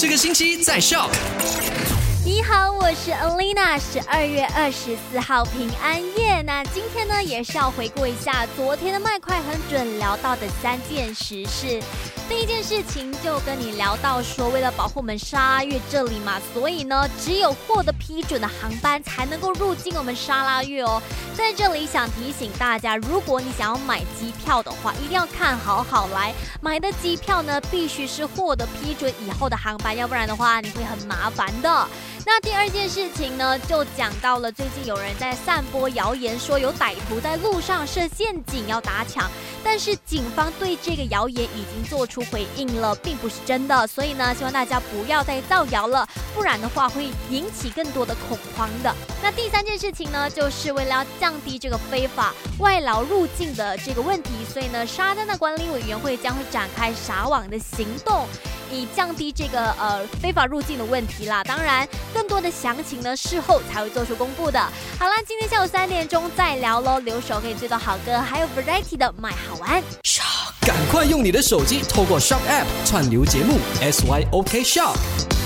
这个星期在笑。你好，我是 Alina，十二月二十四号平安夜。那今天呢，也是要回顾一下昨天的麦快很准聊到的三件实事。第一件事情就跟你聊到说，为了保护我们沙拉越这里嘛，所以呢，只有获得批准的航班才能够入境我们沙拉越哦。在这里想提醒大家，如果你想要买机票的话，一定要看好好来买的机票呢，必须是获得批准以后的航班，要不然的话你会很麻烦的。那第二件事情呢，就讲到了最近有人在散播谣言，说有歹徒在路上设陷阱要打抢，但是警方对这个谣言已经做出回应了，并不是真的。所以呢，希望大家不要再造谣了，不然的话会引起更多的恐慌的。那第三件事情呢，就是为了要降低这个非法外劳入境的这个问题，所以呢，沙丹的管理委员会将会展开撒网的行动。以降低这个呃非法入境的问题啦，当然更多的详情呢事后才会做出公布的。好了，今天下午三点钟再聊喽，留守可以追到好歌，还有 Variety 的买好玩。赶快用你的手机透过 Shop App 串流节目 SYOK Shop。